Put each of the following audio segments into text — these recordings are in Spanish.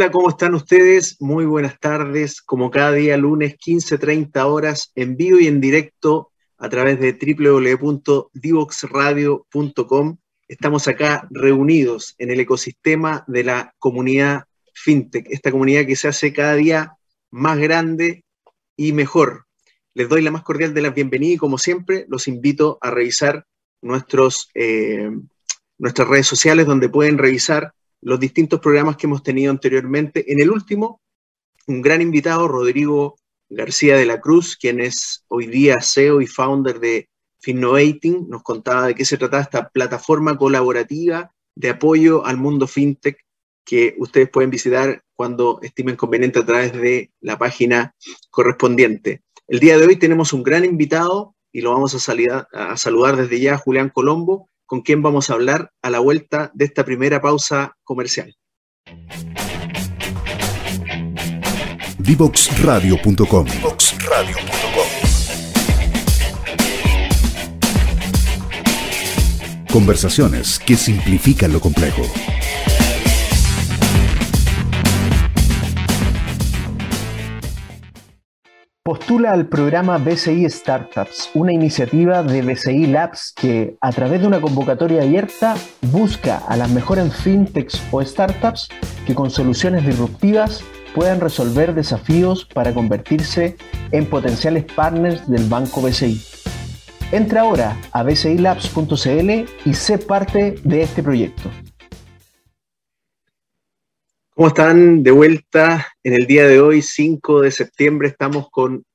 Hola, ¿cómo están ustedes? Muy buenas tardes. Como cada día, lunes 15.30 horas, en vivo y en directo a través de www.divoxradio.com. Estamos acá reunidos en el ecosistema de la comunidad FinTech, esta comunidad que se hace cada día más grande y mejor. Les doy la más cordial de las bienvenidas y como siempre los invito a revisar nuestros, eh, nuestras redes sociales donde pueden revisar los distintos programas que hemos tenido anteriormente. En el último, un gran invitado, Rodrigo García de la Cruz, quien es hoy día CEO y founder de Finnovating, nos contaba de qué se trataba esta plataforma colaborativa de apoyo al mundo fintech que ustedes pueden visitar cuando estimen conveniente a través de la página correspondiente. El día de hoy tenemos un gran invitado y lo vamos a, saludar desde ya, Julián Colombo, con quien vamos a hablar a la vuelta de esta primera pausa comercial. Divoxradio.com Conversaciones que simplifican lo complejo. Postula al programa BCI Startups, una iniciativa de BCI Labs que, a través de una convocatoria abierta, busca a las mejores fintechs o startups que con soluciones disruptivas puedan resolver desafíos para convertirse en potenciales partners del banco BCI. Entra ahora a bcilabs.cl y sé parte de este proyecto. ¿Cómo están? De vuelta en el día de hoy, 5 de septiembre, estamos con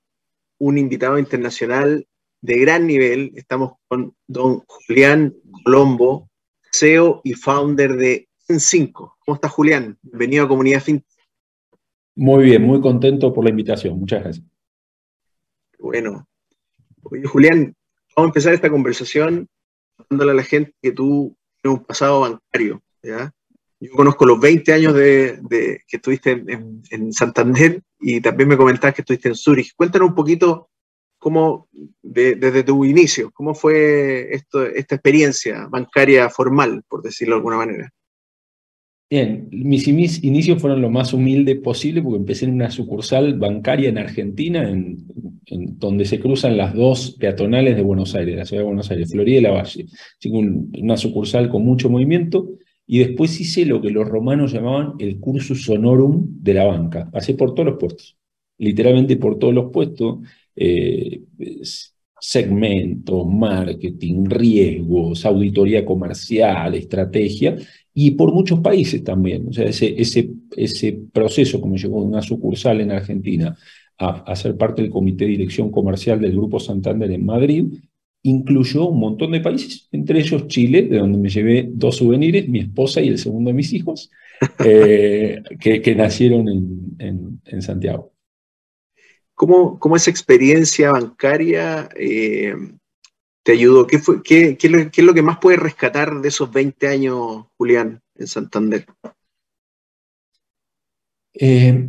un invitado internacional de gran nivel. Estamos con don Julián Colombo, CEO y founder de N5. ¿Cómo está Julián? Bienvenido a Comunidad FinTech. Muy bien, muy contento por la invitación. Muchas gracias. Bueno, oye Julián, vamos a empezar esta conversación dándole a la gente que tú tienes un pasado bancario, ¿ya? Yo conozco los 20 años de, que estuviste en, Santander y también me comentabas que estuviste en Zurich. Cuéntanos un poquito cómo, desde tu inicio, cómo fue esto, esta experiencia bancaria formal, por decirlo de alguna manera. Bien, mis inicios fueron lo más humilde posible porque empecé en una sucursal bancaria en Argentina, en, donde se cruzan las dos peatonales de Buenos Aires, la ciudad de Buenos Aires, Florida y La Valle. Así que una sucursal con mucho movimiento y después hice lo que los romanos llamaban el cursus honorum de la banca. Pasé por todos los puestos, literalmente por todos los puestos, eh, segmentos, marketing, riesgos, auditoría comercial, estrategia, y por muchos países también. O sea, ese, proceso, como llegó una sucursal en Argentina a, a ser parte del comité de dirección comercial del Grupo Santander en Madrid, incluyó un montón de países, entre ellos Chile, de donde me llevé dos souvenirs, mi esposa y el segundo de mis hijos, eh, que, nacieron en, Santiago. ¿Cómo, ¿Cómo, esa experiencia bancaria eh, te ayudó? ¿Qué, fue, qué, qué, es lo que más puedes rescatar de esos 20 años, Julián, en Santander? Eh,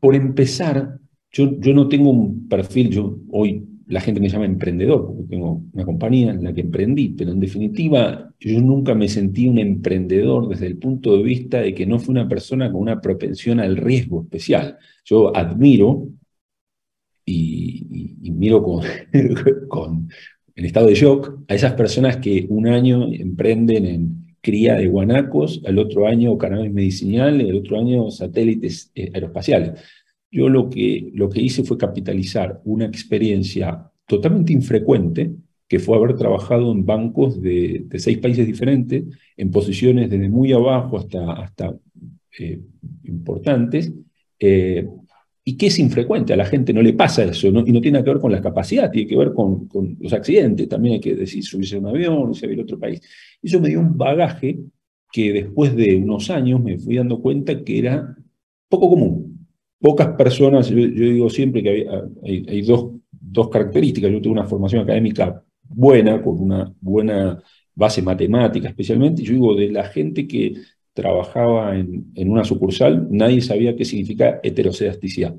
por empezar, yo, yo no tengo un perfil, yo hoy la gente me llama emprendedor, porque tengo una compañía en la que emprendí, pero en definitiva yo nunca me sentí un emprendedor desde el punto de vista de que no fue una persona con una propensión al riesgo especial. Yo admiro y, miro con, con en estado de shock a esas personas que un año emprenden en cría de guanacos, al otro año cannabis medicinal, el otro año satélites eh, aeroespaciales. Yo lo que, lo que hice fue capitalizar una experiencia totalmente infrecuente, que fue haber trabajado en bancos de, seis países diferentes, en posiciones desde muy abajo hasta, hasta eh, importantes, eh, y que es infrecuente, a la gente no le pasa eso, y no tiene que ver con la capacidad, tiene que ver con, con los accidentes, también hay que decir, subirse a un avión, irse a otro país. Eso me dio un bagaje que después de unos años me fui dando cuenta que era poco común pocas personas, yo, digo siempre que hay, dos, dos, características. Yo tengo una formación académica buena, con una buena base matemática especialmente, yo digo, de la gente que trabajaba en, en una sucursal, nadie sabía qué significa heterocedasticidad.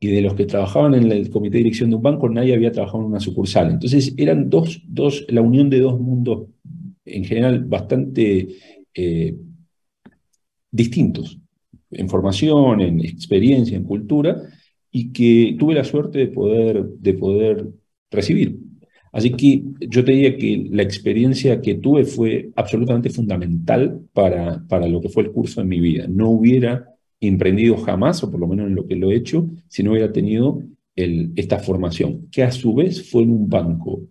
Y de los que trabajaban en el comité de dirección de un banco, nadie había trabajado en una sucursal. Entonces eran dos, dos la unión de dos mundos en general bastante eh, distintos. En formación, en experiencia, en cultura, y que tuve la suerte de poder, de poder recibir. Así que yo te diría que la experiencia que tuve fue absolutamente fundamental para, para lo que fue el curso de mi vida. No hubiera emprendido jamás, o por lo menos en lo que lo he hecho, si no hubiera tenido el, esta formación, que a su vez fue en un banco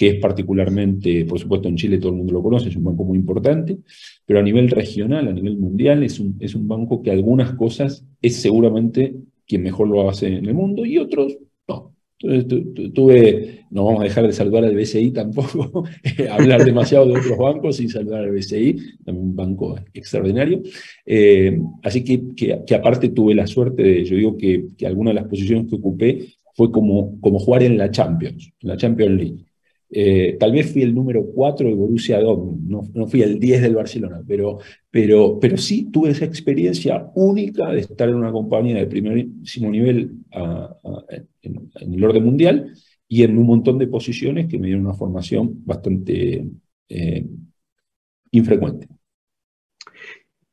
que es particularmente, por supuesto en Chile todo el mundo lo conoce, es un banco muy importante, pero a nivel regional, a nivel mundial, es un, es un banco que algunas cosas es seguramente quien mejor lo hace en el mundo y otros no. Entonces tuve, no vamos a dejar de saludar al BCI tampoco, hablar demasiado de otros bancos sin saludar al BCI, también un banco extraordinario. Eh, así que, que, aparte tuve la suerte de, yo digo que, que alguna de las posiciones que ocupé fue como, como jugar en la Champions, en la Champions League. Eh, tal vez fui el número 4 de Borussia Dortmund, no, fui el 10 del Barcelona, pero, pero, pero sí tuve esa experiencia única de estar en una compañía de primerísimo nivel en, el orden mundial y en un montón de posiciones que me dieron una formación bastante eh, infrecuente.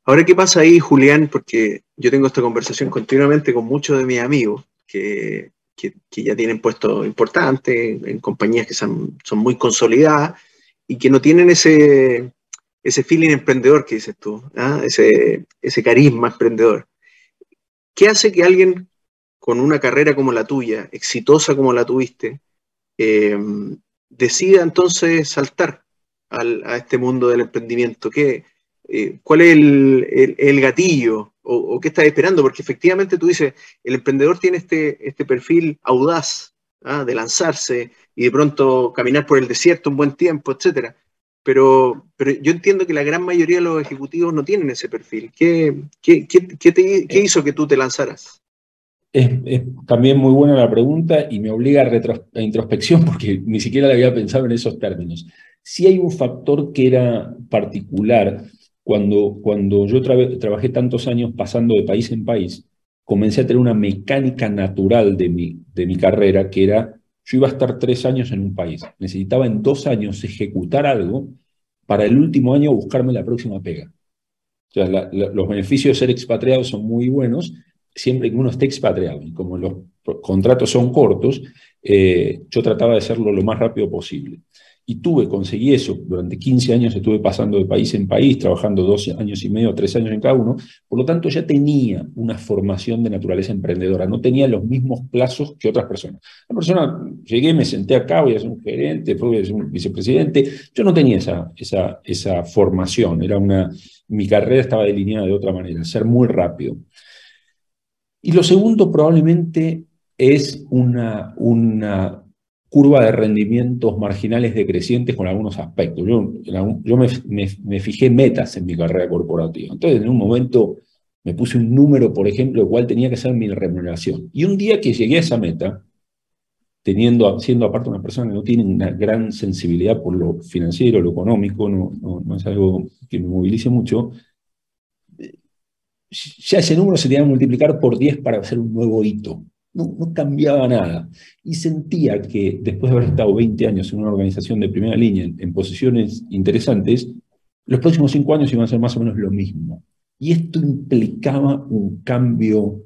Ahora, ¿qué pasa ahí, Julián? Porque yo tengo esta conversación continuamente con muchos de mis amigos que que, ya tienen puestos importantes, en compañías que son, son, muy consolidadas y que no tienen ese, ese feeling emprendedor que dices tú, ¿ah? ese, ese carisma emprendedor. ¿Qué hace que alguien con una carrera como la tuya, exitosa como la tuviste, eh, decida entonces saltar al, a este mundo del emprendimiento? ¿Qué, eh, ¿Cuál es el, el, el gatillo o, qué estás esperando? Porque efectivamente tú dices, el emprendedor tiene este, este perfil audaz ¿ah? de lanzarse y de pronto caminar por el desierto un buen tiempo, etc. Pero, pero yo entiendo que la gran mayoría de los ejecutivos no tienen ese perfil. ¿Qué, qué, qué, qué hizo que tú te lanzaras? Es, también muy buena la pregunta y me obliga a, introspección porque ni siquiera la había pensado en esos términos. Si hay un factor que era particular cuando, cuando yo trabajé tantos años pasando de país en país, comencé a tener una mecánica natural de mi, de mi carrera, que era, yo iba a estar tres años en un país, necesitaba en dos años ejecutar algo para el último año buscarme la próxima pega. O sea, los beneficios de ser expatriado son muy buenos, siempre que uno esté expatriado. Y como los contratos son cortos, eh, yo trataba de hacerlo lo más rápido posible y tuve, conseguí eso. Durante 15 años estuve pasando de país en país, trabajando dos años y medio, tres años en cada uno. Por lo tanto, ya tenía una formación de naturaleza emprendedora. No tenía los mismos plazos que otras personas. La persona, llegué, me senté acá, voy a ser un gerente, voy a ser un vicepresidente. Yo no tenía esa, esa, esa formación. Era una, mi carrera estaba delineada de otra manera, ser muy rápido. Y lo segundo probablemente es una, una curva de rendimientos marginales decrecientes con algunos aspectos. Yo, yo me, fijé metas en mi carrera corporativa. Entonces, en un momento me puse un número, por ejemplo, de cuál tenía que ser mi remuneración. Y un día que llegué a esa meta, teniendo, siendo aparte una persona que no tiene una gran sensibilidad por lo financiero, lo económico, no, no, es algo que me movilice mucho, ya ese número se tenía que multiplicar por 10 para hacer un nuevo hito no, cambiaba nada. Y sentía que después de haber estado 20 años en una organización de primera línea, en, posiciones interesantes, los próximos cinco años iban a ser más o menos lo mismo. Y esto implicaba un cambio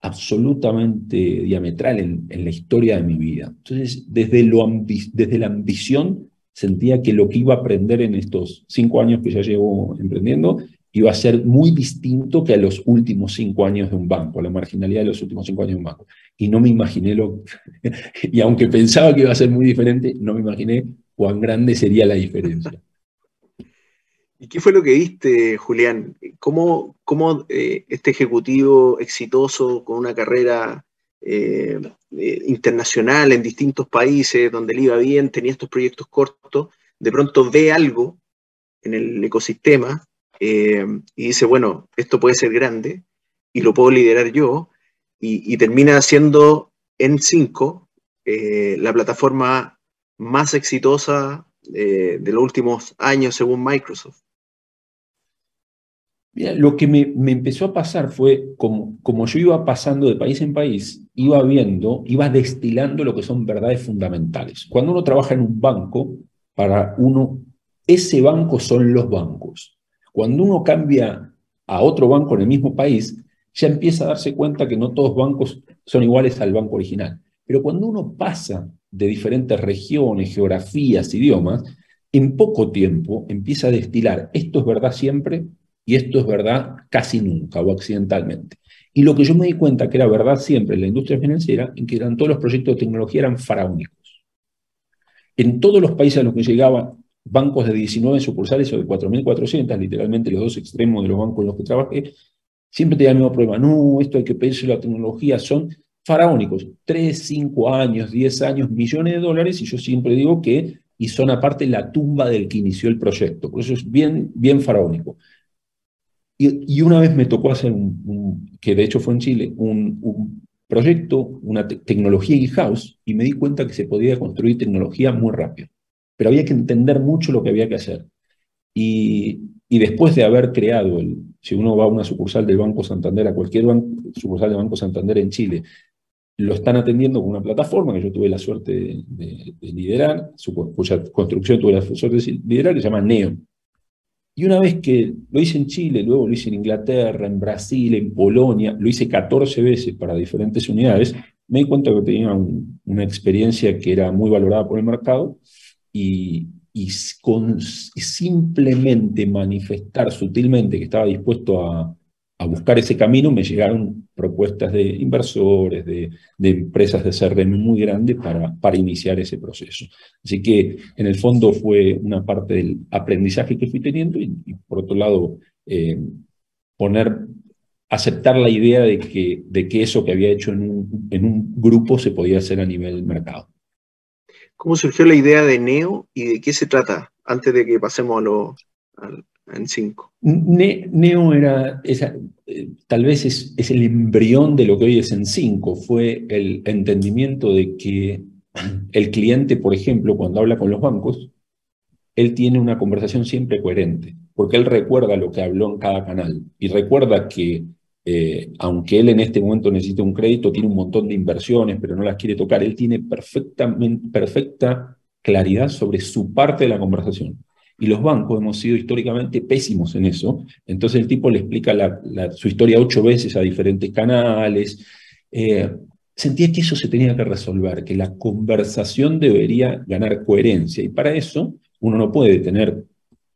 absolutamente diametral en, la historia de mi vida. Entonces, desde la ambición, sentía que lo que iba a aprender en estos cinco años que ya llevo emprendiendo iba a ser muy distinto que a los últimos cinco años de un banco, a la marginalidad de los últimos cinco años de un banco. Y no me imaginé lo, y aunque pensaba que iba a ser muy diferente, no me imaginé cuán grande sería la diferencia. ¿Y qué fue lo que viste, Julián? ¿Cómo, cómo eh, este ejecutivo exitoso con una carrera eh, eh, internacional en distintos países, donde le iba bien, tenía estos proyectos cortos, de pronto ve algo en el ecosistema eh, y dice, bueno, esto puede ser grande y lo puedo liderar yo, y, termina siendo en 5 eh, la plataforma más exitosa eh, de los últimos años según Microsoft. lo que me, empezó a pasar fue, como, como yo iba pasando de país en país, iba viendo, iba destilando lo que son verdades fundamentales. Cuando uno trabaja en un banco, para uno, ese banco son los bancos. Cuando uno cambia a otro banco en el mismo país, ya empieza a darse cuenta que no todos bancos son iguales al banco original. Pero cuando uno pasa de diferentes regiones, geografías, idiomas, en poco tiempo empieza a destilar esto es verdad siempre y esto es verdad casi nunca o accidentalmente. Y lo que yo me di cuenta que era verdad siempre en la industria financiera, en que eran todos los proyectos de tecnología eran faraónicos. En todos los países a los que llegaban bancos de 19 sucursales o de 4.400, literalmente los dos extremos de los bancos en los que trabajé, siempre tenía el mismo problema. No, esto hay que pedirse la tecnología, son faraónicos. 3, 5 años, 10 años, millones de dólares, y yo siempre digo que, y son aparte la tumba del que inició el proyecto. Por eso es bien, bien faraónico. Y, una vez me tocó hacer un, que de hecho fue en Chile, un, proyecto, una tecnología in-house, y me di cuenta que se podía construir tecnología muy rápido. Pero había que entender mucho lo que había que hacer. Y, y después de haber creado, el, si uno va a una sucursal del Banco Santander, a cualquier sucursal del Banco Santander en Chile, lo están atendiendo con una plataforma que yo tuve la suerte de, liderar, cuya construcción tuve la suerte de liderar, que se llama NEO. Y una vez que lo hice en Chile, luego lo hice en Inglaterra, en Brasil, en Polonia, lo hice 14 veces para diferentes unidades, me di cuenta que tenía una experiencia que era muy valorada por el mercado y, simplemente manifestar sutilmente que estaba dispuesto a, buscar ese camino, me llegaron propuestas de inversores, de, empresas de CRM muy grandes para, para iniciar ese proceso. Así que en el fondo fue una parte del aprendizaje que fui teniendo y, por otro lado, eh, poner, aceptar la idea de que, de que eso que había hecho en un, en un grupo se podía hacer a nivel mercado. ¿Cómo surgió la idea de Neo y de qué se trata antes de que pasemos a lo, en 5. Neo era, eh, tal vez es, es, el embrión de lo que hoy es en 5, fue el entendimiento de que el cliente, por ejemplo, cuando habla con los bancos, él tiene una conversación siempre coherente, porque él recuerda lo que habló en cada canal y recuerda que eh, aunque él en este momento necesita un crédito, tiene un montón de inversiones, pero no las quiere tocar, él tiene perfecta claridad sobre su parte de la conversación. Y los bancos hemos sido históricamente pésimos en eso. Entonces el tipo le explica su historia ocho veces a diferentes canales. Eh, sentía que eso se tenía que resolver, que la conversación debería ganar coherencia. Y para eso uno no puede tener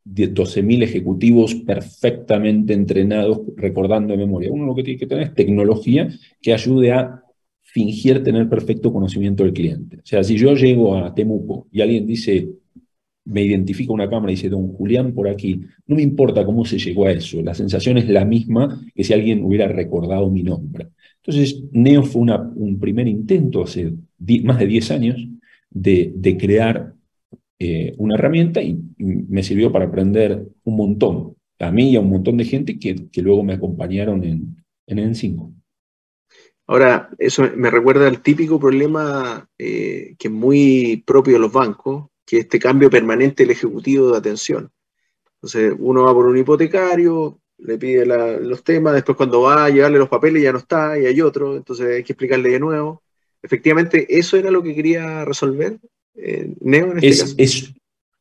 12.000 ejecutivos perfectamente entrenados recordando de memoria. Uno lo que tiene que tener es tecnología que ayude a fingir tener perfecto conocimiento del cliente. O sea, si yo llego a Temuco y alguien dice, me identifica una cámara y dice, don Julián por aquí, no me importa cómo se llegó a eso, la sensación es la misma que si alguien hubiera recordado mi nombre. Entonces, Neo fue un primer intento hace más de 10 años de, de crear eh, una herramienta y, me sirvió para aprender un montón, a mí y a un montón de gente que, que luego me acompañaron en, en N5. Ahora, eso me recuerda al típico problema eh, que es muy propio de los bancos, que este cambio permanente del ejecutivo de atención. Entonces, uno va por un hipotecario, le pide los temas, después cuando va a llevarle los papeles ya no está y hay otro, entonces hay que explicarle de nuevo. Efectivamente, ¿eso era lo que quería resolver eh, Neo en este caso? Es,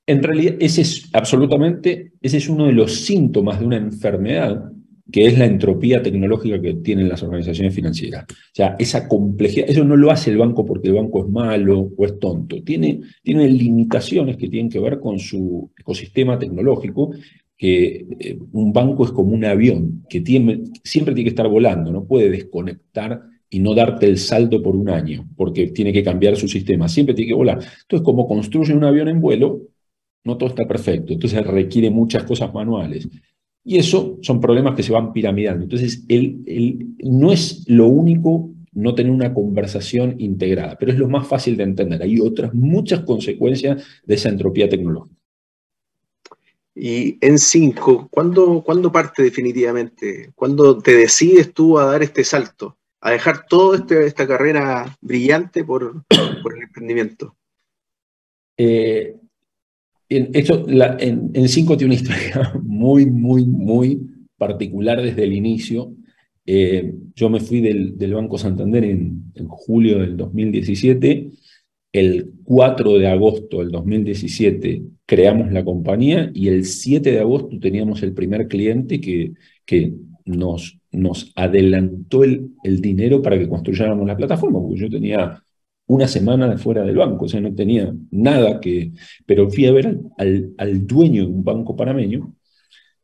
en realidad, ese es absolutamente, ese es uno de los síntomas de una enfermedad que es la entropía tecnológica que tienen las organizaciones financieras. O sea, esa complejidad, eso no lo hace el banco porque el banco es malo o es tonto, tiene, tiene limitaciones que tienen que ver con su ecosistema tecnológico, que eh, un banco es como un avión, que tiene, siempre tiene que estar volando, no puede desconectar y no darte el salto por un año, porque tiene que cambiar su sistema, siempre tiene que volar. Entonces, como construye un avión en vuelo, no todo está perfecto, entonces requiere muchas cosas manuales. Y eso son problemas que se van piramidando. Entonces, el, no es lo único no tener una conversación integrada, pero es lo más fácil de entender. Hay otras muchas consecuencias de esa entropía tecnológica. Y en cinco, ¿cuándo, ¿cuándo parte definitivamente? ¿Cuándo te decides tú a dar este salto? A dejar toda este, esta carrera brillante por, por el emprendimiento. Eh, en, esto, en, Cinco tiene una historia muy, muy, muy particular desde el inicio. Eh, yo me fui del, Banco Santander en, julio del 2017. El 4 de agosto del 2017 creamos la compañía y el 7 de agosto teníamos el primer cliente que, que nos nos adelantó el, dinero para que construyéramos la plataforma, porque yo tenía una semana de fuera del banco, o sea, no tenía nada que... Pero fui a ver al, dueño de un banco panameño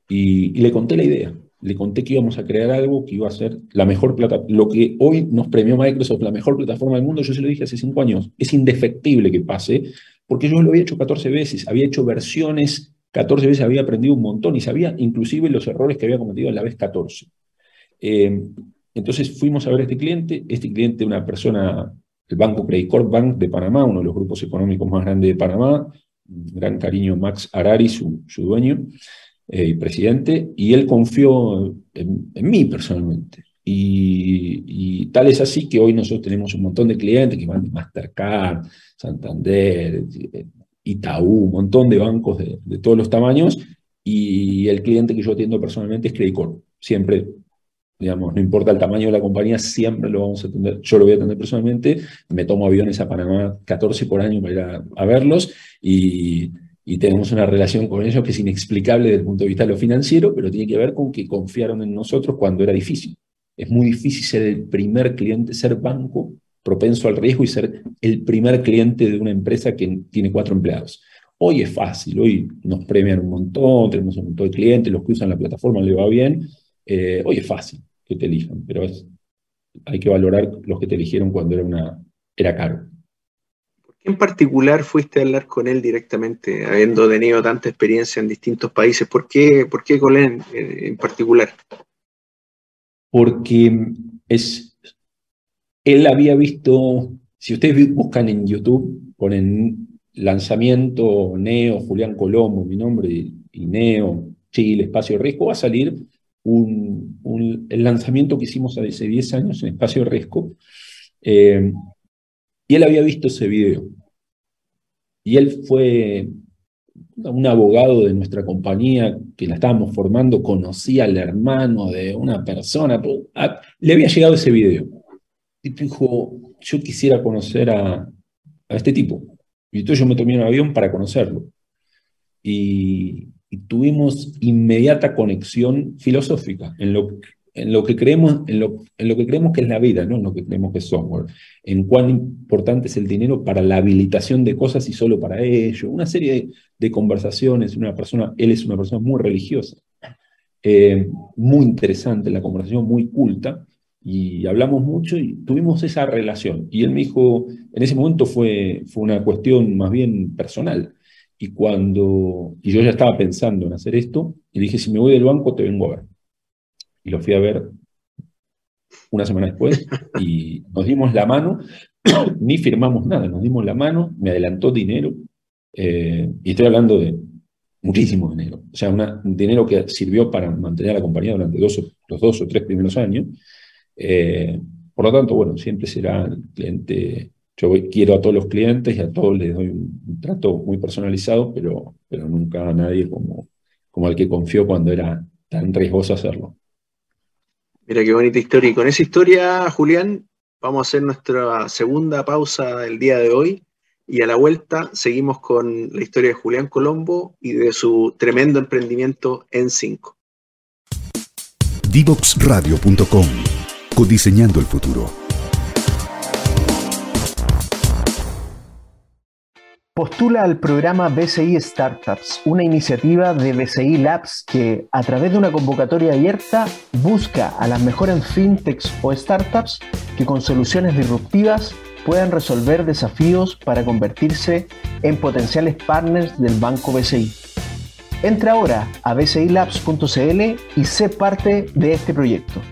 y, le conté la idea. Le conté que íbamos a crear algo que iba a ser la mejor plataforma, lo que hoy nos premió Microsoft, la mejor plataforma del mundo, yo se lo dije hace cinco años, es indefectible que pase, porque yo lo había hecho 14 veces, había hecho versiones 14 veces, había aprendido un montón y sabía inclusive los errores que había cometido en la vez 14. Eh, entonces fuimos a ver a este cliente, este cliente, una persona, el Banco Credit Corp Bank de Panamá, uno de los grupos económicos más grandes de Panamá, gran cariño Max Arari, su, dueño eh, y presidente, y él confió en, mí personalmente. Y, tal es así que hoy nosotros tenemos un montón de clientes que van de Mastercard, Santander, Itaú, un montón de bancos de, de todos los tamaños, y el cliente que yo atiendo personalmente es Credit Corp. Siempre digamos, no importa el tamaño de la compañía, siempre lo vamos a atender. Yo lo voy a atender personalmente, me tomo aviones a Panamá 14 por año para ir a, verlos y, tenemos una relación con ellos que es inexplicable desde el punto de vista de lo financiero, pero tiene que ver con que confiaron en nosotros cuando era difícil. Es muy difícil ser el primer cliente, ser banco propenso al riesgo y ser el primer cliente de una empresa que tiene cuatro empleados. Hoy es fácil, hoy nos premian un montón, tenemos un montón de clientes, los que usan la plataforma le va bien. Eh, hoy es fácil, que te elijan, pero es, hay que valorar los que te eligieron cuando era, una, era caro. ¿Por qué en particular fuiste a hablar con él directamente, habiendo tenido tanta experiencia en distintos países? ¿Por qué, por qué con él en particular? Porque es, él había visto, si ustedes buscan en YouTube, ponen lanzamiento Neo, Julián Colombo, mi nombre, y Neo, Chile, Espacio Riesgo, va a salir el lanzamiento que hicimos hace 10 años en Espacio Resco, eh, y él había visto ese video. Y él fue un abogado de nuestra compañía que la estábamos formando, conocía al hermano de una persona, pues, le había llegado ese video. Y dijo, yo quisiera conocer a, a este tipo. Y entonces yo me tomé un avión para conocerlo. Y, y tuvimos inmediata conexión filosófica en lo, en lo, que, creemos, en lo, en lo que creemos que es la vida, no en lo que creemos que es software, en cuán importante es el dinero para la habilitación de cosas y solo para ello, una serie de, conversaciones, una persona, él es una persona muy religiosa, eh, muy interesante la conversación, muy culta, y hablamos mucho y tuvimos esa relación. Y él me dijo, en ese momento fue, fue una cuestión más bien personal y cuando, y yo ya estaba pensando en hacer esto, y dije, si me voy del banco, te vengo a ver. Y lo fui a ver una semana después, y nos dimos la mano, ni firmamos nada, nos dimos la mano, me adelantó dinero, eh, y estoy hablando de muchísimo dinero, o sea, un dinero que sirvió para mantener a la compañía durante dos, los dos o tres primeros años. Eh, por lo tanto, bueno, siempre será el cliente yo quiero a todos los clientes y a todos les doy un, trato muy personalizado, pero, pero nunca a nadie como, como el que confió cuando era tan riesgoso hacerlo. Mira qué bonita historia. Y con esa historia, Julián, vamos a hacer nuestra segunda pausa del día de hoy. Y a la vuelta seguimos con la historia de Julián Colombo y de su tremendo emprendimiento en 5. Divoxradio.com Codiseñando el futuro. Postula al programa BCI Startups, una iniciativa de BCI Labs que, a través de una convocatoria abierta, busca a las mejores fintechs o startups que con soluciones disruptivas puedan resolver desafíos para convertirse en potenciales partners del banco BCI. Entra ahora a bcilabs.cl y sé parte de este proyecto.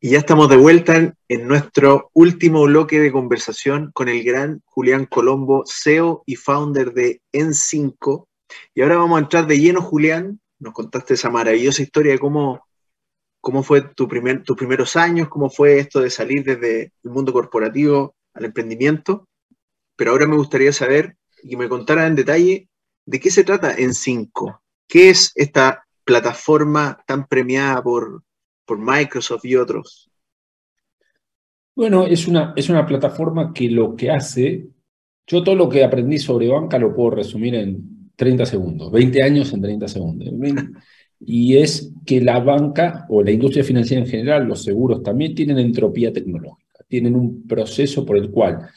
Y ya estamos de vuelta en, nuestro último bloque de conversación con el gran Julián Colombo, CEO y founder de N5. Y ahora vamos a entrar de lleno, Julián. Nos contaste esa maravillosa historia de cómo, cómo fue tu primer, tus primeros años, cómo fue esto de salir desde el mundo corporativo al emprendimiento. Pero ahora me gustaría saber y me contara en detalle de qué se trata N5. ¿Qué es esta plataforma tan premiada por, por Microsoft y otros? Bueno, es una, es una plataforma que lo que hace, yo todo lo que aprendí sobre banca lo puedo resumir en 30 segundos, 20 años en 30 segundos. y es que la banca o la industria financiera en general, los seguros también tienen entropía tecnológica, tienen un proceso por el cual,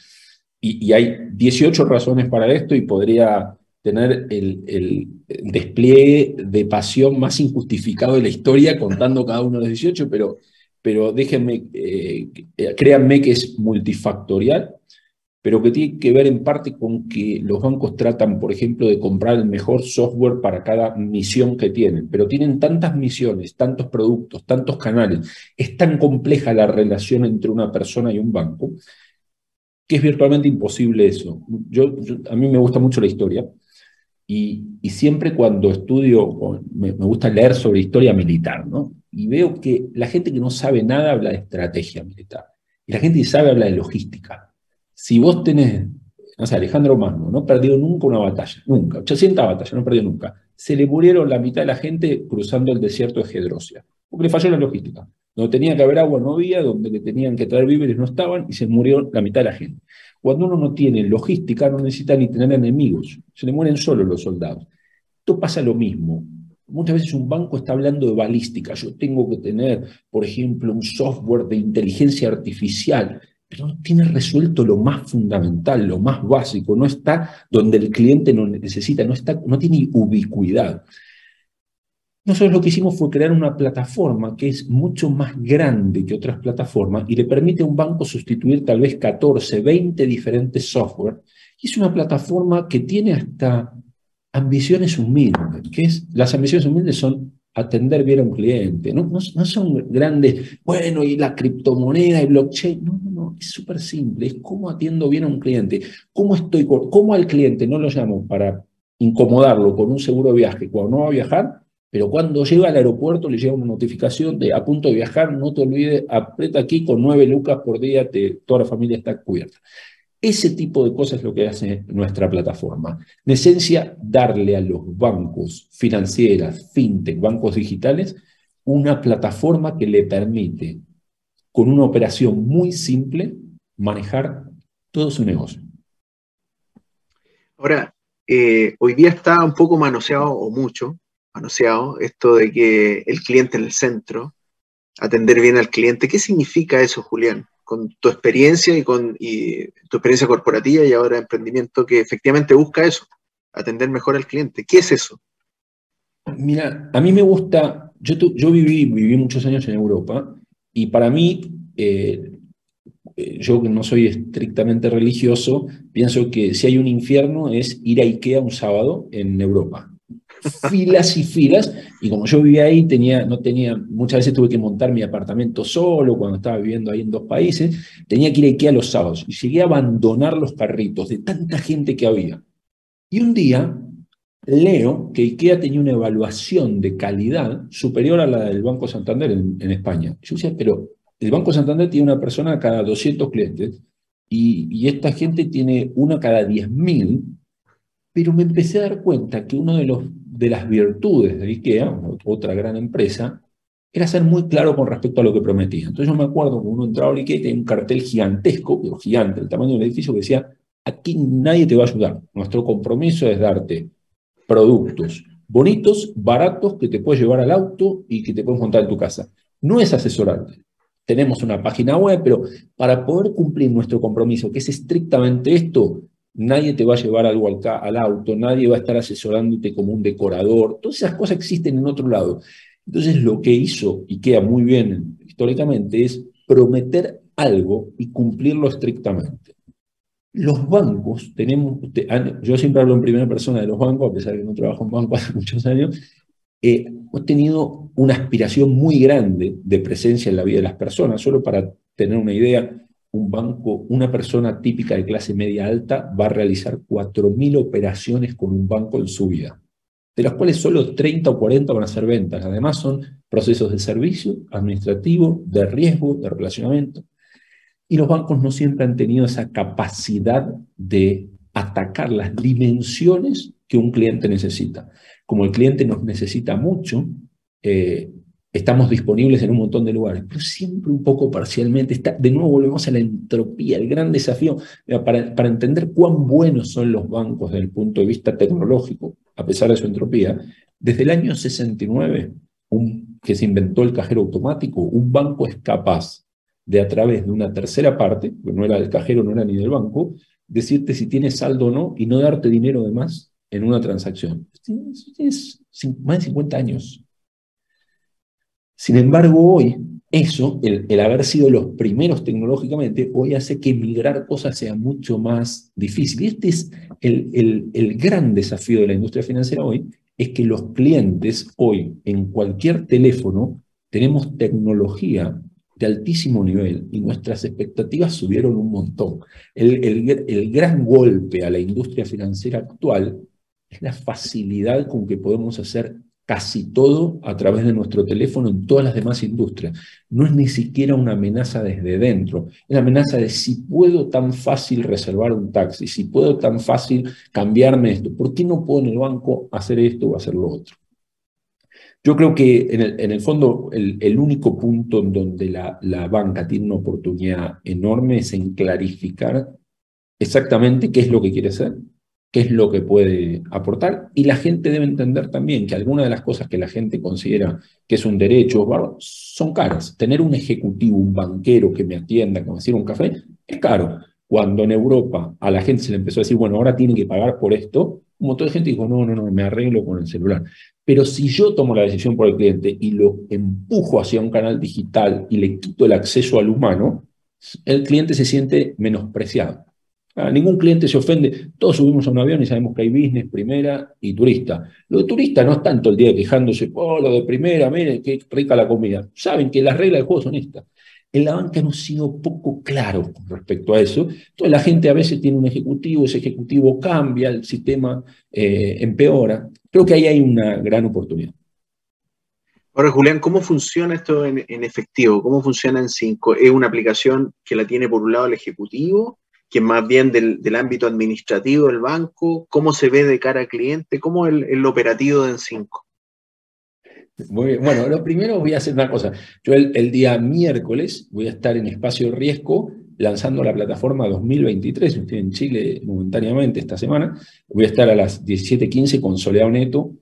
y, hay 18 razones para esto y podría tener el, despliegue de pasión más injustificado de la historia contando cada uno de los 18, pero, pero déjenme, eh, créanme que es multifactorial pero que tiene que ver en parte con que los bancos tratan, por ejemplo, de comprar el mejor software para cada misión que tienen, pero tienen tantas misiones, tantos productos, tantos canales, es tan compleja la relación entre una persona y un banco, que es virtualmente imposible eso. Yo, a mí me gusta mucho la historia y, siempre cuando estudio, me, me gusta leer sobre historia militar, ¿no? Y veo que la gente que no sabe nada habla de estrategia militar y la gente que sabe habla de logística si vos tenés, no sé, Alejandro Magno, no perdió nunca una batalla, nunca, 800 batallas, no perdió nunca. Se le murieron la mitad de la gente cruzando el desierto de Gedrosia, porque le falló la logística. Donde tenía que haber agua no había, donde le tenían que traer víveres no estaban y se murió la mitad de la gente. Cuando uno no tiene logística, no necesita ni tener enemigos, se le mueren solo los soldados. Esto pasa lo mismo. Muchas veces un banco está hablando de balística. Yo tengo que tener, por ejemplo, un software de inteligencia artificial pero no tiene resuelto lo más fundamental, lo más básico, no está donde el cliente no necesita, no, está, no tiene ubicuidad. Nosotros lo que hicimos fue crear una plataforma que es mucho más grande que otras plataformas y le permite a un banco sustituir tal vez 14, 20 diferentes software. Y es una plataforma que tiene hasta ambiciones humildes, que es, las ambiciones humildes son atender bien a un cliente. No, no, son grandes, bueno, y la criptomoneda y blockchain. No, no, no, es súper simple. Es cómo atiendo bien a un cliente. ¿Cómo, estoy, cómo al cliente no lo llamo para incomodarlo con un seguro de viaje cuando no va a viajar? Pero cuando llega al aeropuerto le llega una notificación de a punto de viajar, no te olvides, aprieta aquí con nueve lucas por día, te, toda la familia está cubierta. Ese tipo de cosas es lo que hace nuestra plataforma. En esencia, darle a los bancos financieras, fintech, bancos digitales, una plataforma que le permite, con una operación muy simple, manejar todo su negocio. Ahora, eh, hoy día está un poco manoseado, o mucho manoseado, esto de que el cliente en el centro, atender bien al cliente. ¿Qué significa eso, Julián? con tu experiencia y con tu experiencia corporativa y ahora emprendimiento que efectivamente busca eso, atender mejor al cliente. ¿Qué es eso? Mira, a mí me gusta, yo, yo viví, viví muchos años en Europa y para mí, eh, eh, yo que no soy estrictamente religioso, pienso que si hay un infierno es ir a Ikea un sábado en Europa filas y filas, y como yo vivía ahí, tenía, no tenía, muchas veces tuve que montar mi apartamento solo cuando estaba viviendo ahí en dos países, tenía que ir a Ikea los sábados, y llegué a abandonar los carritos de tanta gente que había. Y un día leo que IKEA tenía una evaluación de calidad superior a la del Banco Santander en, España. Yo decía, pero el Banco Santander tiene una persona cada 200 clientes y, esta gente tiene una cada 10.000, pero me empecé a dar cuenta que uno de los de las virtudes de IKEA, otra gran empresa, era ser muy claro con respecto a lo que prometía. Entonces yo me acuerdo que uno entraba a IKEA y tenía un cartel gigantesco, pero gigante, el tamaño del edificio, que decía, aquí nadie te va a ayudar. Nuestro compromiso es darte productos bonitos, baratos, que te puedes llevar al auto y que te puedes montar en tu casa. No es asesorarte. Tenemos una página web, pero para poder cumplir nuestro compromiso, que es estrictamente esto, nadie te va a llevar algo al, al, auto, nadie va a estar asesorándote como un decorador, todas esas cosas existen en otro lado. Entonces lo que hizo y queda muy bien históricamente es prometer algo y cumplirlo estrictamente. Los bancos, tenemos, yo siempre hablo en primera persona de los bancos, a pesar de que no trabajo en banco hace muchos años, eh, hemos tenido una aspiración muy grande de presencia en la vida de las personas. Solo para tener una idea, un banco, una persona típica de clase media alta va a realizar 4.000 operaciones con un banco en su vida, de las cuales solo 30 o 40 van a ser ventas. Además son procesos de servicio, administrativo, de riesgo, de relacionamiento. Y los bancos no siempre han tenido esa capacidad de atacar las dimensiones que un cliente necesita. Como el cliente nos necesita mucho, eh, estamos disponibles en un montón de lugares, pero siempre un poco parcialmente. Está, de nuevo volvemos a la entropía, el gran desafío para, para entender cuán buenos son los bancos desde el punto de vista tecnológico, a pesar de su entropía. Desde el año 69, un, que se inventó el cajero automático, un banco es capaz de a través de una tercera parte, que no era del cajero, no era ni del banco, decirte si tienes saldo o no y no darte dinero de más en una transacción. Tienes más de 50 años. Sin embargo, hoy, eso, el, haber sido los primeros tecnológicamente, hoy hace que migrar cosas sea mucho más difícil. Y este es el, el gran desafío de la industria financiera hoy, es que los clientes hoy en cualquier teléfono tenemos tecnología de altísimo nivel y nuestras expectativas subieron un montón. El, el, gran golpe a la industria financiera actual es la facilidad con que podemos hacer casi todo a través de nuestro teléfono en todas las demás industrias. No es ni siquiera una amenaza desde dentro, es la amenaza de si puedo tan fácil reservar un taxi, si puedo tan fácil cambiarme esto, ¿por qué no puedo en el banco hacer esto o hacer lo otro? Yo creo que en el, fondo el, único punto en donde la, la banca tiene una oportunidad enorme es en clarificar exactamente qué es lo que quiere hacer, qué es lo que puede aportar, y la gente debe entender también que algunas de las cosas que la gente considera que es un derecho son caras. Tener un ejecutivo, un banquero que me atienda, como decir un café, es caro. Cuando en Europa a la gente se le empezó a decir, bueno, ahora tienen que pagar por esto, un montón de gente dijo, no, no, no, me arreglo con el celular. Pero si yo tomo la decisión por el cliente y lo empujo hacia un canal digital y le quito el acceso al humano, el cliente se siente menospreciado. A ningún cliente se ofende. Todos subimos a un avión y sabemos que hay business, primera y turista. Lo de turista no es tanto el día quejándose, oh, lo de primera, mire qué rica la comida. Saben que las reglas del juego son estas. En la banca hemos sido poco claros con respecto a eso. Entonces la gente a veces tiene un ejecutivo, ese ejecutivo cambia, el sistema eh, empeora. Creo que ahí hay una gran oportunidad. Ahora, Julián, ¿cómo funciona esto en, efectivo? ¿Cómo funciona en 5? ¿Es una aplicación que la tiene por un lado el ejecutivo, que más bien del, ámbito administrativo del banco? ¿Cómo se ve de cara al cliente? ¿Cómo es el, operativo de en 5? Bueno, lo primero voy a hacer una cosa. Yo el, día miércoles voy a estar en Espacio Riesgo lanzando la plataforma 2023. Estoy en Chile momentáneamente esta semana. Voy a estar a las 17.15 con Soleado Neto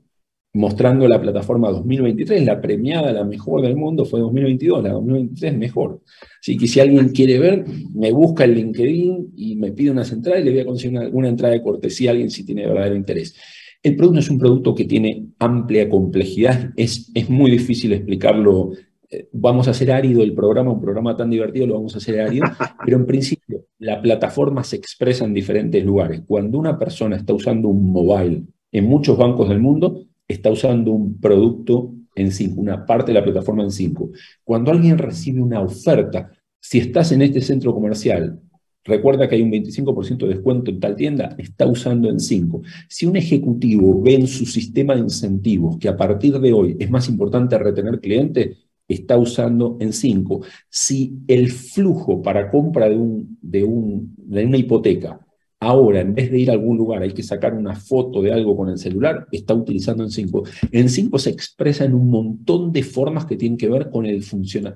mostrando la plataforma 2023. La premiada, la mejor del mundo fue 2022, la 2023 mejor. Así que si alguien quiere ver, me busca en LinkedIn y me pide una central y le voy a conseguir una, una entrada de cortesía a alguien si tiene verdadero interés. El producto es un producto que tiene amplia complejidad, es, es muy difícil explicarlo. Eh, vamos a hacer árido el programa, un programa tan divertido lo vamos a hacer árido, pero en principio la plataforma se expresa en diferentes lugares. Cuando una persona está usando un mobile en muchos bancos del mundo, está usando un producto en 5, una parte de la plataforma en 5. Cuando alguien recibe una oferta, si estás en este centro comercial Recuerda que hay un 25% de descuento en tal tienda, está usando en 5. Si un ejecutivo ve en su sistema de incentivos que a partir de hoy es más importante retener clientes, está usando en 5. Si el flujo para compra de, un, de, un, de una hipoteca Ahora, en vez de ir a algún lugar, hay que sacar una foto de algo con el celular, está utilizando en 5. En 5 se expresa en un montón de formas que tienen que ver con el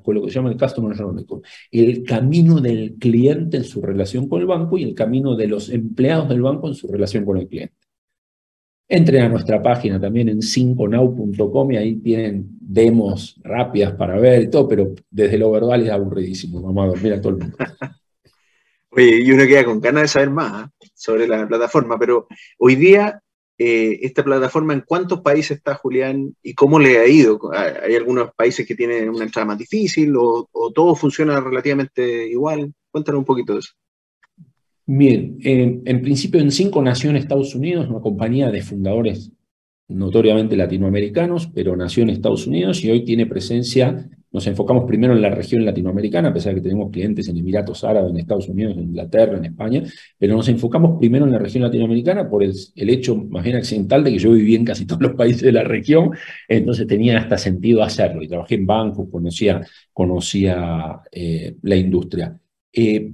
con lo que se llama el customer journey, el camino del cliente en su relación con el banco y el camino de los empleados del banco en su relación con el cliente. Entren a nuestra página también en 5now.com y ahí tienen demos rápidas para ver y todo, pero desde lo verbal es aburridísimo. Vamos a dormir a todo el mundo. Oye, y uno queda con ganas de saber más ¿ah? Sobre la plataforma, pero hoy día, eh, esta plataforma, ¿en cuántos países está, Julián? ¿Y cómo le ha ido? ¿Hay algunos países que tienen una entrada más difícil o, todo funciona relativamente igual? Cuéntanos un poquito de eso. Bien, en principio en cinco nació en Estados Unidos, una compañía de fundadores notoriamente latinoamericanos, pero nació en Estados Unidos y hoy tiene presencia nos enfocamos primero en la región latinoamericana, a pesar de que tenemos clientes en Emiratos Árabes, en Estados Unidos, en Inglaterra, en España, pero nos enfocamos primero en la región latinoamericana por el, hecho más bien accidental de que yo viví en casi todos los países de la región, entonces tenía hasta sentido hacerlo. Y trabajé en bancos, conocía, conocía eh, la industria. Eh,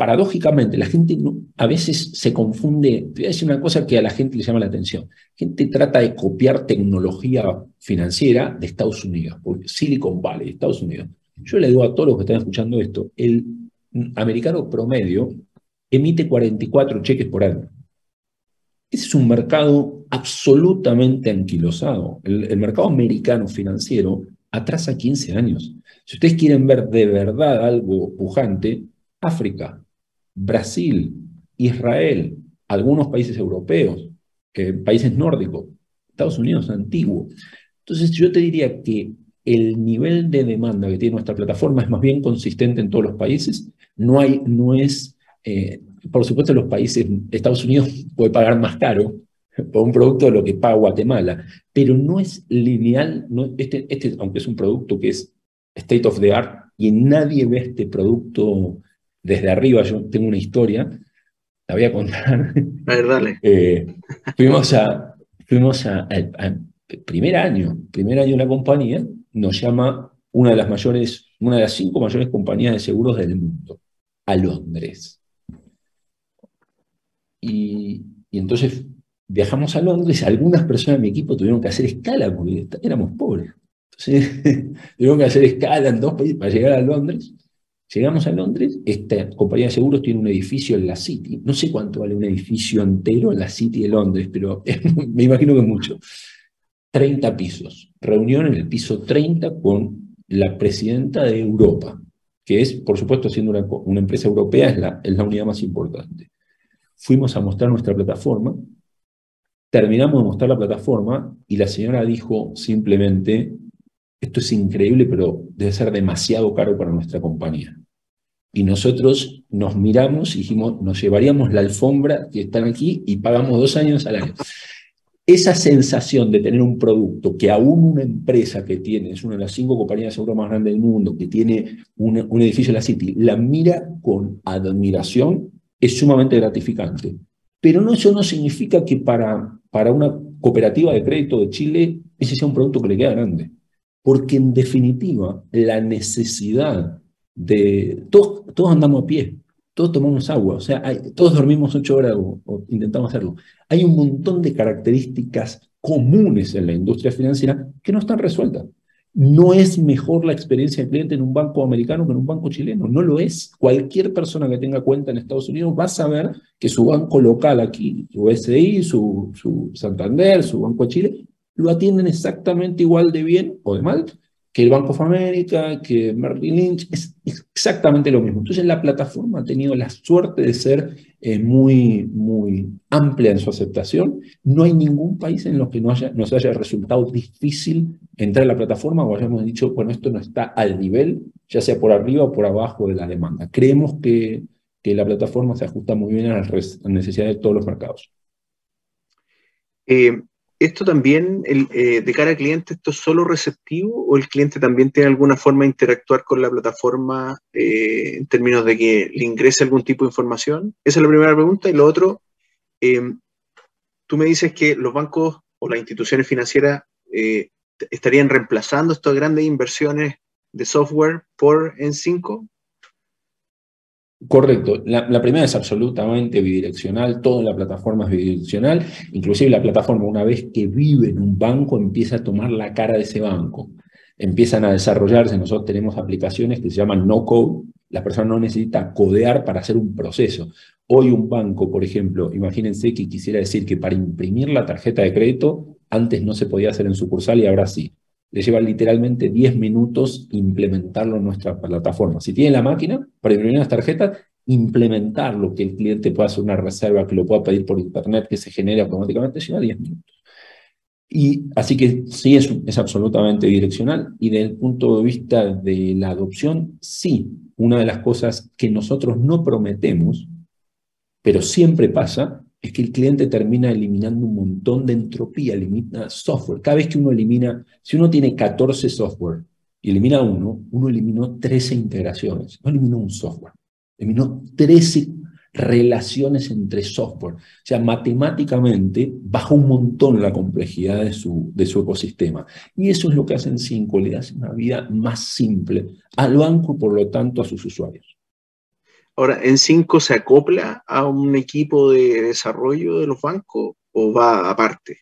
paradójicamente, la gente a veces se confunde, te voy a decir una cosa que a la gente le llama la atención, gente trata de copiar tecnología financiera de Estados Unidos, por Silicon Valley, Estados Unidos. Yo le digo a todos los que están escuchando esto, el americano promedio emite 44 cheques por año. Ese es un mercado absolutamente anquilosado. El, mercado americano financiero atrasa 15 años. Si ustedes quieren ver de verdad algo pujante, África, Brasil, Israel, algunos países europeos, países nórdicos, Estados Unidos antiguo. Entonces yo te diría que el nivel de demanda que tiene nuestra plataforma es más bien consistente en todos los países. No, hay, no es eh, por supuesto, los países, Estados Unidos puede pagar más caro por un producto de lo que paga Guatemala, pero no es lineal, este, este, aunque es un producto que es state of the art y nadie ve este producto desde arriba, yo tengo una historia, la voy a contar. A ver, dale. Eh, fuimos a, fuimos a, primer año, primer año de la compañía, nos llama una de las mayores, una de las cinco mayores compañías de seguros del mundo, a Londres. Y, entonces viajamos a Londres, algunas personas de mi equipo tuvieron que hacer escala porque éramos pobres. Entonces tuvieron que hacer escala en dos países para llegar a Londres. Llegamos a Londres, esta compañía de seguros tiene un edificio en la City. No sé cuánto vale un edificio entero en la City de Londres, pero me imagino que es mucho. 30 pisos. Reunión en el piso 30 con la presidenta de Europa, que es, por supuesto, siendo una, empresa europea, es la, es la unidad más importante fuimos a mostrar nuestra plataforma, terminamos de mostrar la plataforma y la señora dijo simplemente, esto es increíble, pero debe ser demasiado caro para nuestra compañía. Y nosotros nos miramos y dijimos, nos llevaríamos la alfombra que están aquí y pagamos dos años al año. Esa sensación de tener un producto que aún una empresa que tiene, es una de las cinco compañías de seguro más grandes del mundo, que tiene un, edificio en la City, la mira con admiración es sumamente gratificante. Pero no, eso no significa que para, para una cooperativa de crédito de Chile ese sea un producto que le queda grande. Porque en definitiva, la necesidad de... Todos, andamos a pie, todos tomamos agua, o sea, todos dormimos ocho horas o, intentamos hacerlo. Hay un montón de características comunes en la industria financiera que no están resueltas. No es mejor la experiencia del cliente en un banco americano que en un banco chileno, no lo es. Cualquier persona que tenga cuenta en Estados Unidos va a saber que su banco local aquí, su SI, su, su Santander, su Banco de Chile, lo atienden exactamente igual de bien o de mal que el Banco of America, que Merrill Lynch, es exactamente lo mismo. Entonces la plataforma ha tenido la suerte de ser eh, muy, muy amplia en su aceptación. No hay ningún país en los que no haya, nos haya resultado difícil entrar a la plataforma o hayamos dicho, bueno, esto no está al nivel, ya sea por arriba o por abajo de la demanda. Creemos que, que la plataforma se ajusta muy bien a las necesidades de todos los mercados. Eh, ¿Esto también, eh, de cara al cliente, esto es solo receptivo o el cliente también tiene alguna forma de interactuar con la plataforma eh, en términos de que le ingrese algún tipo de información? Esa es la primera pregunta. Y lo otro, em, tú me dices que los bancos o las instituciones financieras eh, estarían reemplazando estas grandes inversiones de software por N5. Correcto. La, primera es absolutamente bidireccional, toda la plataforma es bidireccional, inclusive la plataforma una vez que vive en un banco empieza a tomar la cara de ese banco, empiezan a desarrollarse, nosotros tenemos aplicaciones que se llaman no code, la persona no necesita codear para hacer un proceso. Hoy un banco, por ejemplo, imagínense que quisiera decir que para imprimir la tarjeta de crédito antes no se podía hacer en sucursal y ahora sí le lleva literalmente 10 minutos implementarlo en nuestra plataforma. Si tiene la máquina para imprimir las tarjetas, implementarlo, que el cliente pueda hacer una reserva, que lo pueda pedir por internet, que se genere automáticamente, lleva 10 minutos. Y así que sí, es, es absolutamente direccional. Y desde el punto de vista de la adopción, sí, una de las cosas que nosotros no prometemos, pero siempre pasa, es que el cliente termina eliminando un montón de entropía, elimina software. Cada vez que uno elimina, si uno tiene 14 software y elimina uno, uno eliminó 13 integraciones, no eliminó un software, eliminó 13 relaciones entre software. O sea, matemáticamente baja un montón la complejidad de su, de su ecosistema. Y eso es lo que hacen 5, le hace una vida más simple al banco, por lo tanto, a sus usuarios. Ahora, ¿en 5 se acopla a un equipo de desarrollo de los bancos o va aparte?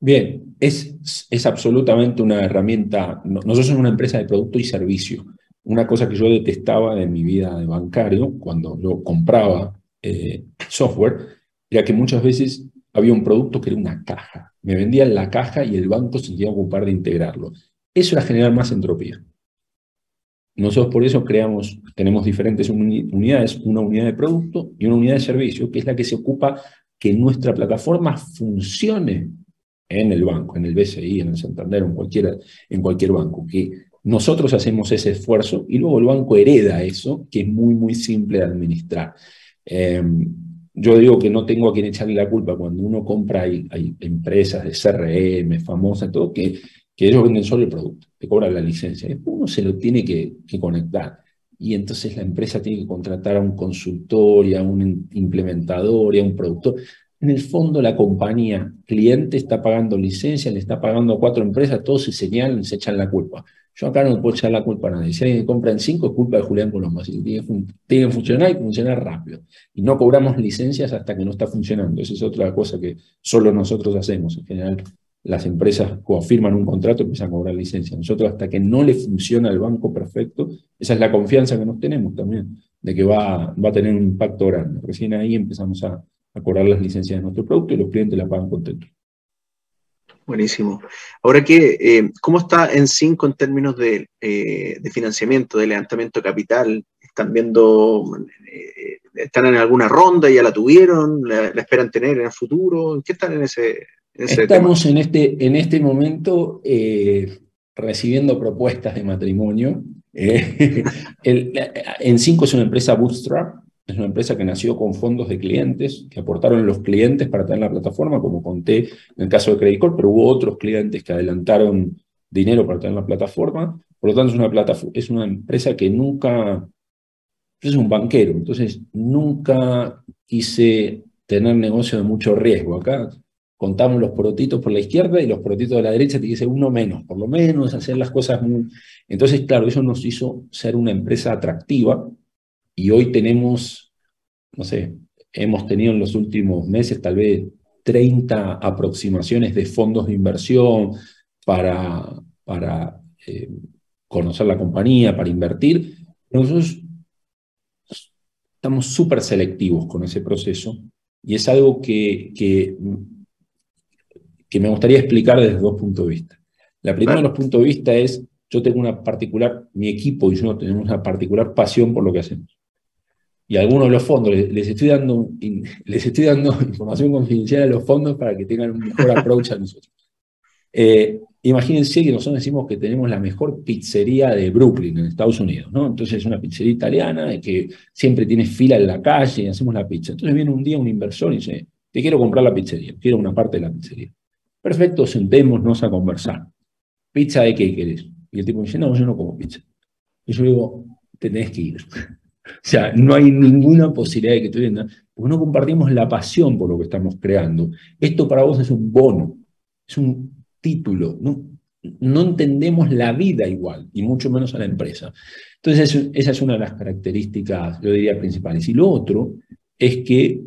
Bien, es, es absolutamente una herramienta. Nosotros somos una empresa de producto y servicio. Una cosa que yo detestaba de mi vida de bancario, cuando yo compraba eh, software, era que muchas veces había un producto que era una caja. Me vendían la caja y el banco se tenía que ocupar de integrarlo. Eso era generar más entropía. Nosotros por eso creamos, tenemos diferentes unidades, una unidad de producto y una unidad de servicio, que es la que se ocupa que nuestra plataforma funcione en el banco, en el BCI, en el Santander, en, cualquiera, en cualquier banco, que nosotros hacemos ese esfuerzo y luego el banco hereda eso, que es muy, muy simple de administrar. Em, yo digo que no tengo a quien echarle la culpa cuando uno compra, hay, hay empresas de CRM famosas, todo, que que ellos venden solo el producto, te cobran la licencia. Uno se lo tiene que, conectar. Y entonces la empresa tiene que contratar a un consultor y a un implementador y a un productor. En el fondo, la compañía cliente está pagando licencia, le está pagando a cuatro empresas, todos se señalan se echan la culpa. Yo acá no puedo echar la culpa a nadie. Si alguien compra en cinco, es culpa de Julián Colombo. Así tiene que funcionar y funcionar rápido. Y no cobramos licencias hasta que no está funcionando. Esa es otra cosa que solo nosotros hacemos. En general, las empresas cuando firman un contrato empiezan a cobrar licencia. Nosotros hasta que no le funciona el banco perfecto, esa es la confianza que nos tenemos también, de que va, va a tener un impacto grande. Recién ahí empezamos a, cobrar las licencias de nuestro producto y los clientes la pagan contentos. Buenísimo. Ahora que, eh, ¿cómo está en 5 en términos de, eh, de, financiamiento, de levantamiento capital? ¿Están viendo, eh, están en alguna ronda, ya la tuvieron, la, la, esperan tener en el futuro? ¿Qué están en ese, Estamos en este, en este momento eh, recibiendo propuestas de matrimonio. Eh, en 5 es una empresa bootstrap, es una empresa que nació con fondos de clientes, que aportaron los clientes para tener la plataforma, como conté en el caso de Credit Corp, pero hubo otros clientes que adelantaron dinero para tener la plataforma. Por lo tanto, es una, es una empresa que nunca, es un banquero, entonces nunca quise tener negocio de mucho riesgo. Acá contamos los porotitos por la izquierda y los porotitos de la derecha te dice uno menos, por lo menos hacer las cosas muy... Entonces, claro, eso nos hizo ser una empresa atractiva y hoy tenemos, no sé, hemos tenido en los últimos meses tal vez 30 aproximaciones de fondos de inversión para, para eh, conocer la compañía, para invertir. Nosotros estamos súper selectivos con ese proceso y es algo que, que que me gustaría explicar desde dos puntos de vista. La primera de los puntos de vista es, yo tengo una particular, mi equipo y yo tenemos una particular pasión por lo que hacemos. Y a algunos de los fondos les, estoy, dando, les estoy dando información confidencial a los fondos para que tengan un mejor approach a nosotros. Eh, imagínense que nosotros decimos que tenemos la mejor pizzería de Brooklyn, en Estados Unidos, ¿no? Entonces es una pizzería italiana que siempre tiene fila en la calle y hacemos la pizza. Entonces viene un día un inversor y dice, te quiero comprar la pizzería, quiero una parte de la pizzería. Perfecto, sentémonos a conversar. ¿Pizza de qué querés? Y el tipo me dice, no, yo no como pizza. Y yo digo, tenés que ir. o sea, no hay ninguna posibilidad de que tú vendas, porque no compartimos la pasión por lo que estamos creando. Esto para vos es un bono, es un título. No, no entendemos la vida igual, y mucho menos a la empresa. Entonces, esa es una de las características, yo diría, principales. Y lo otro es que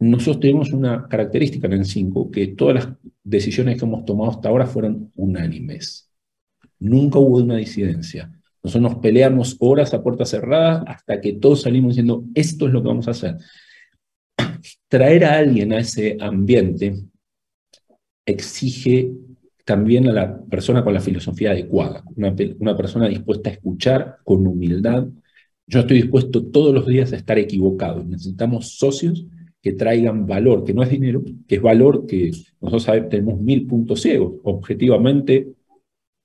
nosotros tenemos una característica en el 5, que todas las decisiones que hemos tomado hasta ahora fueron unánimes. Nunca hubo una disidencia. Nosotros nos peleamos horas a puertas cerradas hasta que todos salimos diciendo, esto es lo que vamos a hacer. Traer a alguien a ese ambiente exige también a la persona con la filosofía adecuada, una persona dispuesta a escuchar con humildad. Yo estoy dispuesto todos los días a estar equivocado. Necesitamos socios que traigan valor, que no es dinero, que es valor que nosotros sabemos, tenemos mil puntos ciegos. Objetivamente,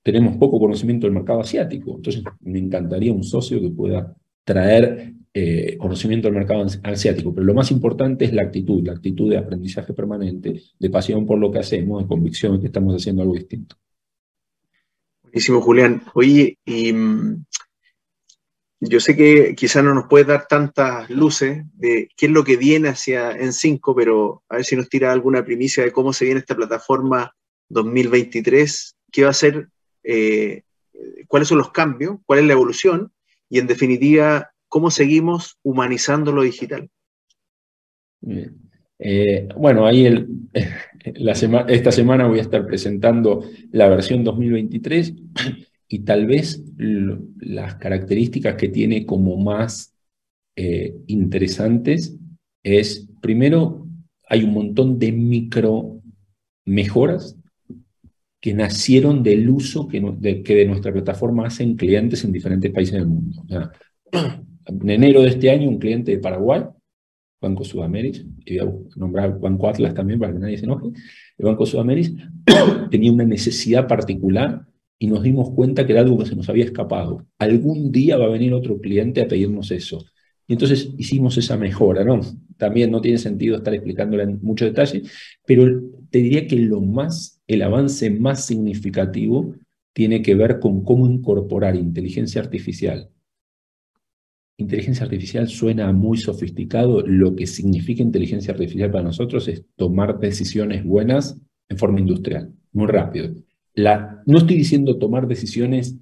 tenemos poco conocimiento del mercado asiático. Entonces, me encantaría un socio que pueda traer eh, conocimiento del mercado asiático. Pero lo más importante es la actitud, la actitud de aprendizaje permanente, de pasión por lo que hacemos, de convicción de que estamos haciendo algo distinto. Buenísimo, Julián. Oye, mm, yo sé que quizá no nos puede dar tantas luces de qué es lo que viene hacia en 5, pero a ver si nos tira alguna primicia de cómo se viene esta plataforma 2023, qué va a ser, eh, cuáles son los cambios, cuál es la evolución y en definitiva, cómo seguimos humanizando lo digital. Eh, bueno, ahí esta semana voy a estar presentando la versión 2023 y tal vez las características que tiene como más eh, interesantes es, primero, hay un montón de micro mejoras que nacieron del uso que, de, nuestra plataforma hacen clientes en diferentes países del mundo. en enero de este año, un cliente de Paraguay, Banco Sudamérica, y voy a nombrar Banco Atlas también para que nadie se enoje, el Banco Sudamérica tenía una necesidad particular y nos dimos cuenta que era algo que se nos había escapado. Algún día va a venir otro cliente a pedirnos eso. Y entonces hicimos esa mejora, ¿no? También no tiene sentido estar explicándola en mucho detalle, pero te diría que lo más, el avance más significativo tiene que ver con cómo incorporar inteligencia artificial. Inteligencia artificial suena muy sofisticado. Lo que significa inteligencia artificial para nosotros es tomar decisiones buenas en forma industrial, muy rápido. La, no estoy diciendo tomar decisiones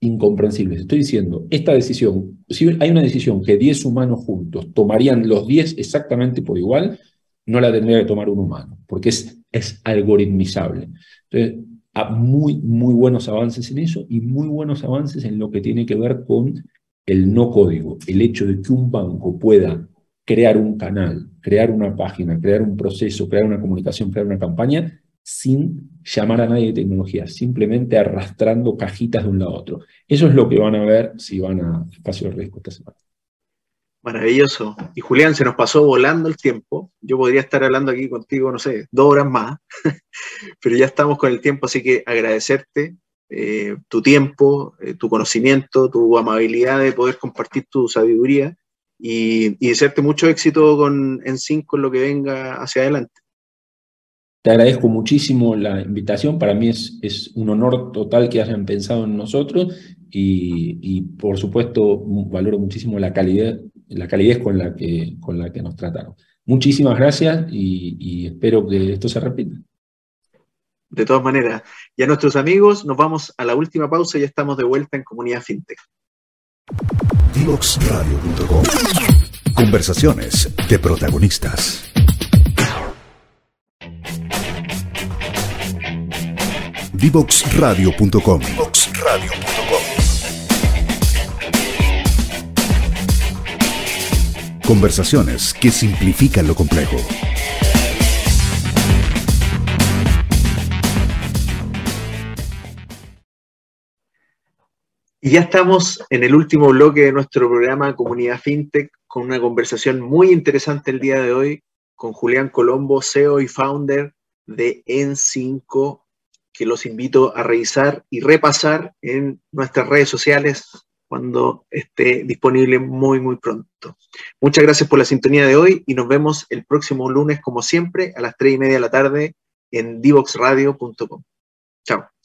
incomprensibles. Estoy diciendo, esta decisión, si hay una decisión que 10 humanos juntos tomarían los 10 exactamente por igual, no la tendría que tomar un humano, porque es, es algoritmizable. Entonces, muy, muy buenos avances en eso y muy buenos avances en lo que tiene que ver con el no código, el hecho de que un banco pueda crear un canal, crear una página, crear un proceso, crear una comunicación, crear una campaña, sin llamar a nadie de tecnología, simplemente arrastrando cajitas de un lado a otro. Eso es lo que van a ver si van a Espacio de Riesgo esta semana. Maravilloso. Y Julián, se nos pasó volando el tiempo. Yo podría estar hablando aquí contigo, no sé, dos horas más, pero ya estamos con el tiempo, así que agradecerte eh, tu tiempo, eh, tu conocimiento, tu amabilidad de poder compartir tu sabiduría y, desearte mucho éxito con, en Sync con lo que venga hacia adelante. Te agradezco muchísimo la invitación. Para mí es, es un honor total que hayan pensado en nosotros y, por supuesto valoro muchísimo la calidad, la calidez con la que, con la que nos trataron. Muchísimas gracias y, y espero que esto se repita. De todas maneras, ya nuestros amigos, nos vamos a la última pausa y ya estamos de vuelta en Comunidad FinTech. Conversaciones de protagonistas. Divoxradio.com. Conversaciones que simplifican lo complejo. Y ya estamos en el último bloque de nuestro programa Comunidad FinTech con una conversación muy interesante el día de hoy con Julián Colombo, CEO y founder de N5 que los invito a revisar y repasar en nuestras redes sociales cuando esté disponible muy, muy pronto. Muchas gracias por la sintonía de hoy y nos vemos el próximo lunes, como siempre, a las 3 y media de la tarde en divoxradio.com. Chao.